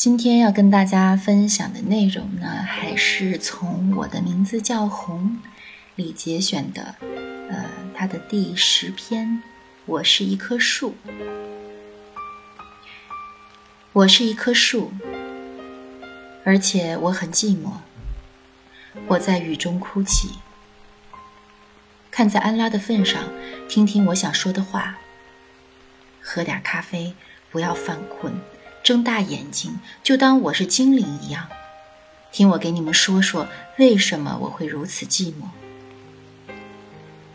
今天要跟大家分享的内容呢，还是从我的名字叫红里节选的，呃，它的第十篇。我是一棵树，我是一棵树，而且我很寂寞。我在雨中哭泣，看在安拉的份上，听听我想说的话。喝点咖啡，不要犯困。睁大眼睛，就当我是精灵一样，听我给你们说说为什么我会如此寂寞。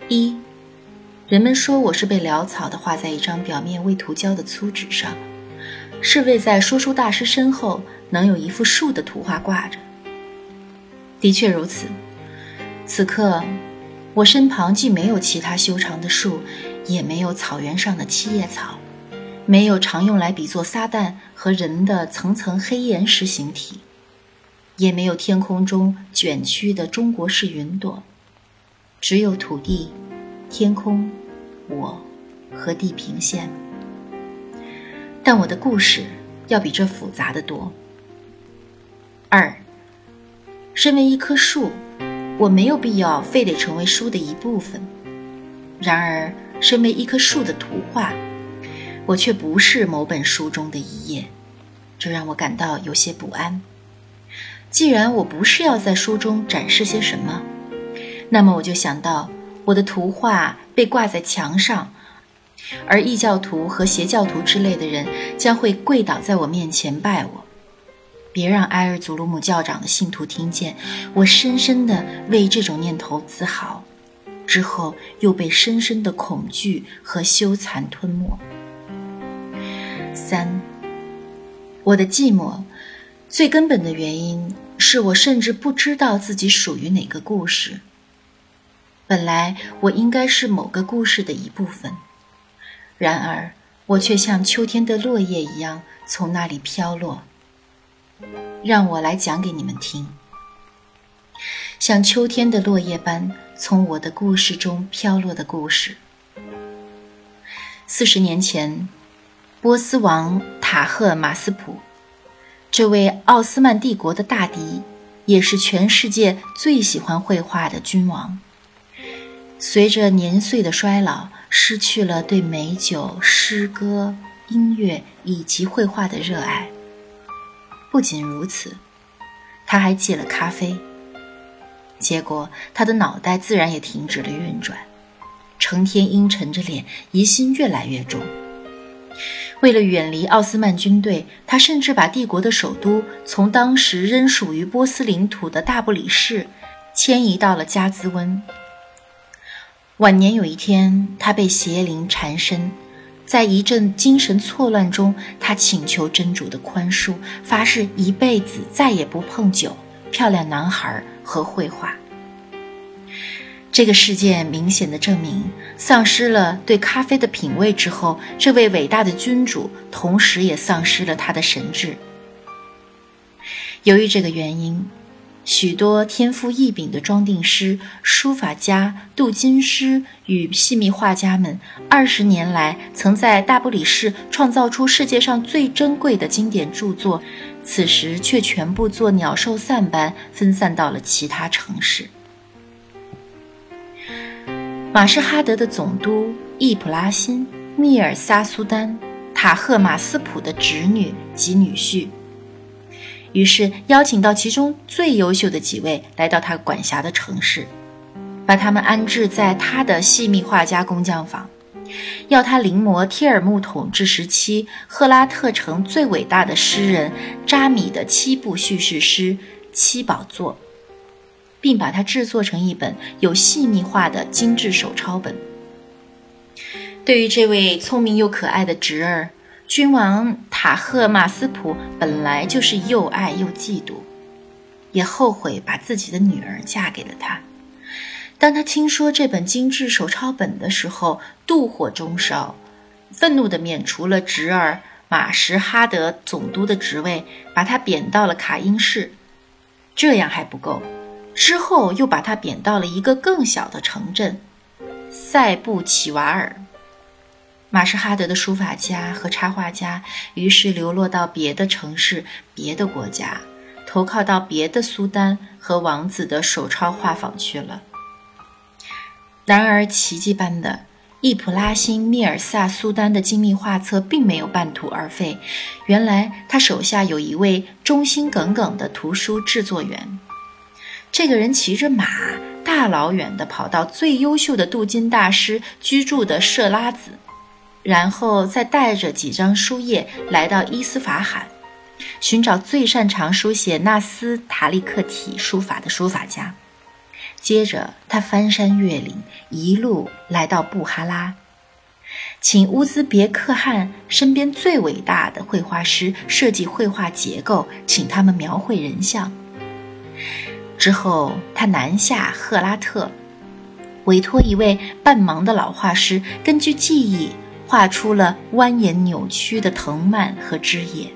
一，人们说我是被潦草地画在一张表面未涂胶的粗纸上，是为在说书大师身后能有一幅树的图画挂着。的确如此，此刻我身旁既没有其他修长的树，也没有草原上的七叶草。没有常用来比作撒旦和人的层层黑岩石形体，也没有天空中卷曲的中国式云朵，只有土地、天空、我和地平线。但我的故事要比这复杂的多。二，身为一棵树，我没有必要非得成为书的一部分。然而，身为一棵树的图画。我却不是某本书中的一页，这让我感到有些不安。既然我不是要在书中展示些什么，那么我就想到我的图画被挂在墙上，而异教徒和邪教徒之类的人将会跪倒在我面前拜我。别让埃尔祖鲁姆教长的信徒听见，我深深地为这种念头自豪，之后又被深深的恐惧和羞惭吞没。三，我的寂寞，最根本的原因是我甚至不知道自己属于哪个故事。本来我应该是某个故事的一部分，然而我却像秋天的落叶一样从那里飘落。让我来讲给你们听，像秋天的落叶般从我的故事中飘落的故事。四十年前。波斯王塔赫马斯普，这位奥斯曼帝国的大敌，也是全世界最喜欢绘画的君王。随着年岁的衰老，失去了对美酒、诗歌、音乐以及绘画的热爱。不仅如此，他还戒了咖啡。结果，他的脑袋自然也停止了运转，成天阴沉着脸，疑心越来越重。为了远离奥斯曼军队，他甚至把帝国的首都从当时仍属于波斯领土的大不里士迁移到了加兹温。晚年有一天，他被邪灵缠身，在一阵精神错乱中，他请求真主的宽恕，发誓一辈子再也不碰酒、漂亮男孩和绘画。这个事件明显的证明，丧失了对咖啡的品味之后，这位伟大的君主同时也丧失了他的神智。由于这个原因，许多天赋异禀的装订师、书法家、镀金师与细密画家们，二十年来曾在大不里士创造出世界上最珍贵的经典著作，此时却全部作鸟兽散般分散到了其他城市。马什哈德的总督易卜拉辛、密尔萨苏丹、塔赫马斯普的侄女及女婿，于是邀请到其中最优秀的几位来到他管辖的城市，把他们安置在他的细密画家工匠坊，要他临摹帖尔木统治时期赫拉特城最伟大的诗人扎米的七部叙事诗《七宝座》。并把它制作成一本有细密画的精致手抄本。对于这位聪明又可爱的侄儿，君王塔赫马斯普本来就是又爱又嫉妒，也后悔把自己的女儿嫁给了他。当他听说这本精致手抄本的时候，妒火中烧，愤怒地免除了侄儿马什哈德总督的职位，把他贬到了卡因市。这样还不够。之后又把他贬到了一个更小的城镇塞布奇瓦尔。马什哈德的书法家和插画家于是流落到别的城市、别的国家，投靠到别的苏丹和王子的手抄画坊去了。然而，奇迹般的，易普拉辛·密尔萨苏丹的精密画册并没有半途而废。原来，他手下有一位忠心耿耿的图书制作员。这个人骑着马，大老远地跑到最优秀的镀金大师居住的设拉子。然后再带着几张书页来到伊斯法罕，寻找最擅长书写纳斯塔利克体书法的书法家。接着，他翻山越岭，一路来到布哈拉，请乌兹别克汗身边最伟大的绘画师设计绘画结构，请他们描绘人像。之后，他南下赫拉特，委托一位半盲的老画师根据记忆。画出了蜿蜒扭曲的藤蔓和枝叶。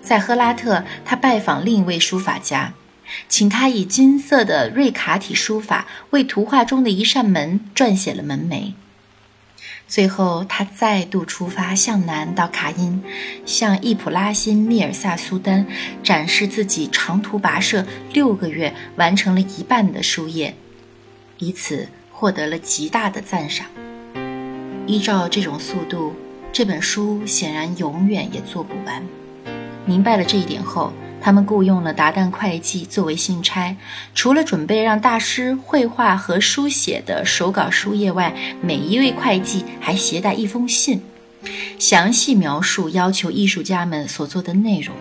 在赫拉特，他拜访另一位书法家，请他以金色的瑞卡体书法为图画中的一扇门撰写了门楣。最后，他再度出发向南到卡因，向易卜拉欣·密尔萨苏丹展示自己长途跋涉六个月完成了一半的书页，以此获得了极大的赞赏。依照这种速度，这本书显然永远也做不完。明白了这一点后，他们雇佣了达旦会计作为信差，除了准备让大师绘画和书写的手稿书页外，每一位会计还携带一封信，详细描述要求艺术家们所做的内容。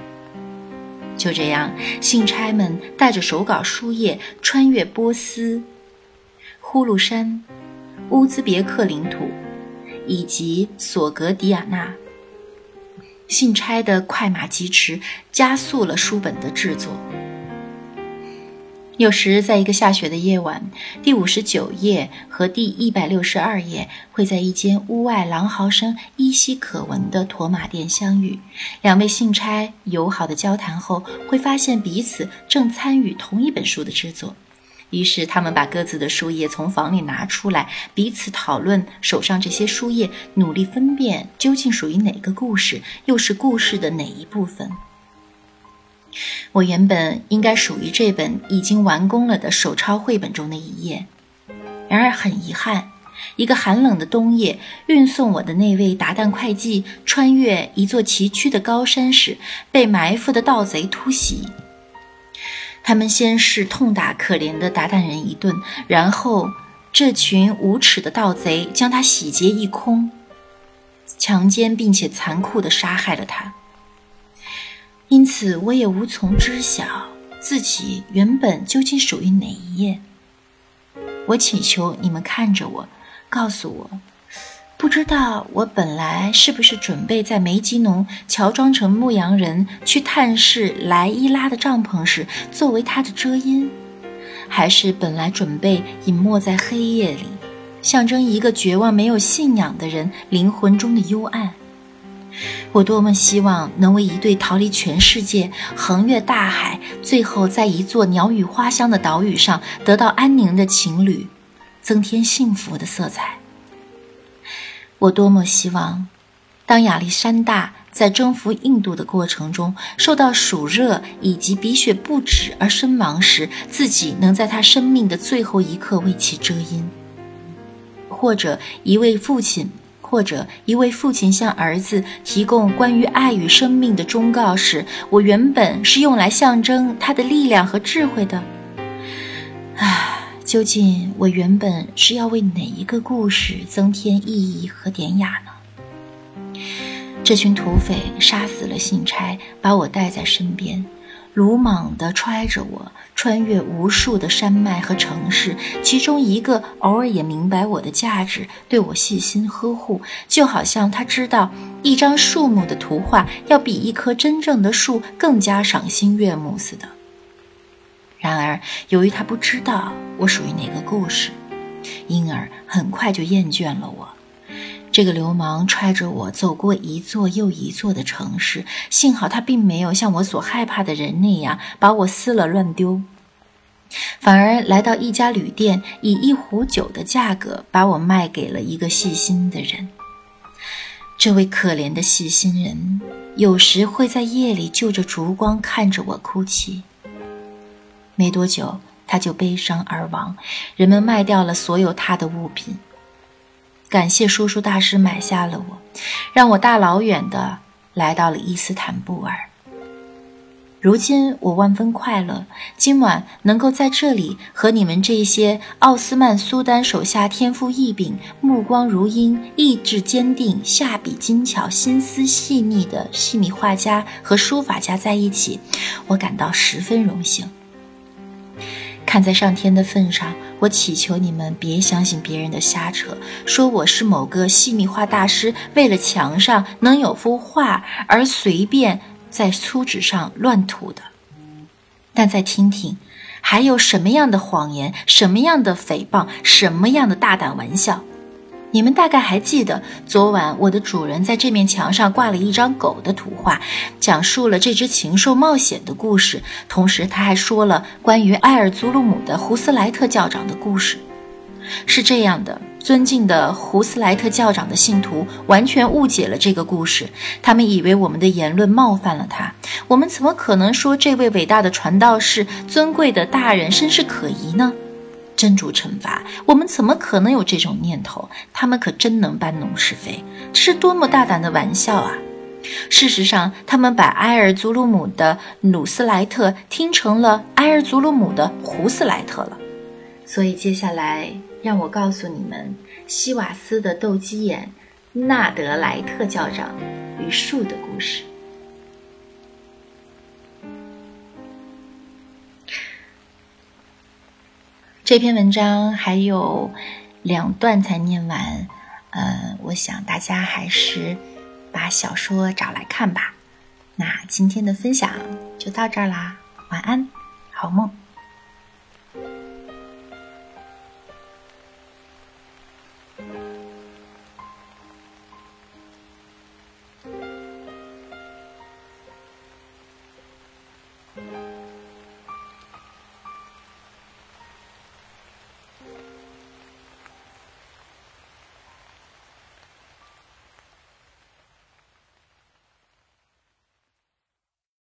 就这样，信差们带着手稿书页穿越波斯、呼噜山、乌兹别克领土。以及索格迪亚纳，信差的快马疾驰加速了书本的制作。有时，在一个下雪的夜晚，第五十九页和第一百六十二页会在一间屋外狼嚎声依稀可闻的驼马店相遇。两位信差友好的交谈后，会发现彼此正参与同一本书的制作。于是，他们把各自的书页从房里拿出来，彼此讨论手上这些书页，努力分辨究竟属于哪个故事，又是故事的哪一部分。我原本应该属于这本已经完工了的手抄绘本中的一页，然而很遗憾，一个寒冷的冬夜，运送我的那位达旦会计穿越一座崎岖的高山时，被埋伏的盗贼突袭。他们先是痛打可怜的达旦人一顿，然后这群无耻的盗贼将他洗劫一空，强奸并且残酷地杀害了他。因此，我也无从知晓自己原本究竟属于哪一页。我祈求你们看着我，告诉我。不知道我本来是不是准备在梅吉农乔装成牧羊人去探视莱伊拉的帐篷时作为他的遮阴，还是本来准备隐没在黑夜里，象征一个绝望没有信仰的人灵魂中的幽暗？我多么希望能为一对逃离全世界、横越大海，最后在一座鸟语花香的岛屿上得到安宁的情侣，增添幸福的色彩。我多么希望，当亚历山大在征服印度的过程中受到暑热以及鼻血不止而身亡时，自己能在他生命的最后一刻为其遮阴；或者一位父亲，或者一位父亲向儿子提供关于爱与生命的忠告时，我原本是用来象征他的力量和智慧的。唉。究竟我原本是要为哪一个故事增添意义和典雅呢？这群土匪杀死了信差，把我带在身边，鲁莽地揣着我，穿越无数的山脉和城市。其中一个偶尔也明白我的价值，对我细心呵护，就好像他知道一张树木的图画要比一棵真正的树更加赏心悦目似的。然而，由于他不知道我属于哪个故事，因而很快就厌倦了我。这个流氓揣着我走过一座又一座的城市，幸好他并没有像我所害怕的人那样把我撕了乱丢，反而来到一家旅店，以一壶酒的价格把我卖给了一个细心的人。这位可怜的细心人，有时会在夜里就着烛光看着我哭泣。没多久，他就悲伤而亡。人们卖掉了所有他的物品。感谢叔叔大师买下了我，让我大老远的来到了伊斯坦布尔。如今我万分快乐，今晚能够在这里和你们这些奥斯曼苏丹手下天赋异禀、目光如鹰、意志坚定、下笔精巧、心思细腻的细密画家和书法家在一起，我感到十分荣幸。看在上天的份上，我祈求你们别相信别人的瞎扯，说我是某个细密画大师，为了墙上能有幅画而随便。在粗纸上乱涂的，但再听听，还有什么样的谎言，什么样的诽谤，什么样的大胆玩笑？你们大概还记得，昨晚我的主人在这面墙上挂了一张狗的图画，讲述了这只禽兽冒险的故事，同时他还说了关于埃尔祖鲁姆的胡斯莱特教长的故事。是这样的。尊敬的胡斯莱特教长的信徒完全误解了这个故事，他们以为我们的言论冒犯了他。我们怎么可能说这位伟大的传道士、尊贵的大人身世可疑呢？真主惩罚我们，怎么可能有这种念头？他们可真能搬弄是非，这是多么大胆的玩笑啊！事实上，他们把埃尔祖鲁姆的努斯莱特听成了埃尔祖鲁姆的胡斯莱特了。所以接下来。让我告诉你们西瓦斯的斗鸡眼纳德莱特教长与树的故事。这篇文章还有两段才念完，呃，我想大家还是把小说找来看吧。那今天的分享就到这儿啦，晚安，好梦。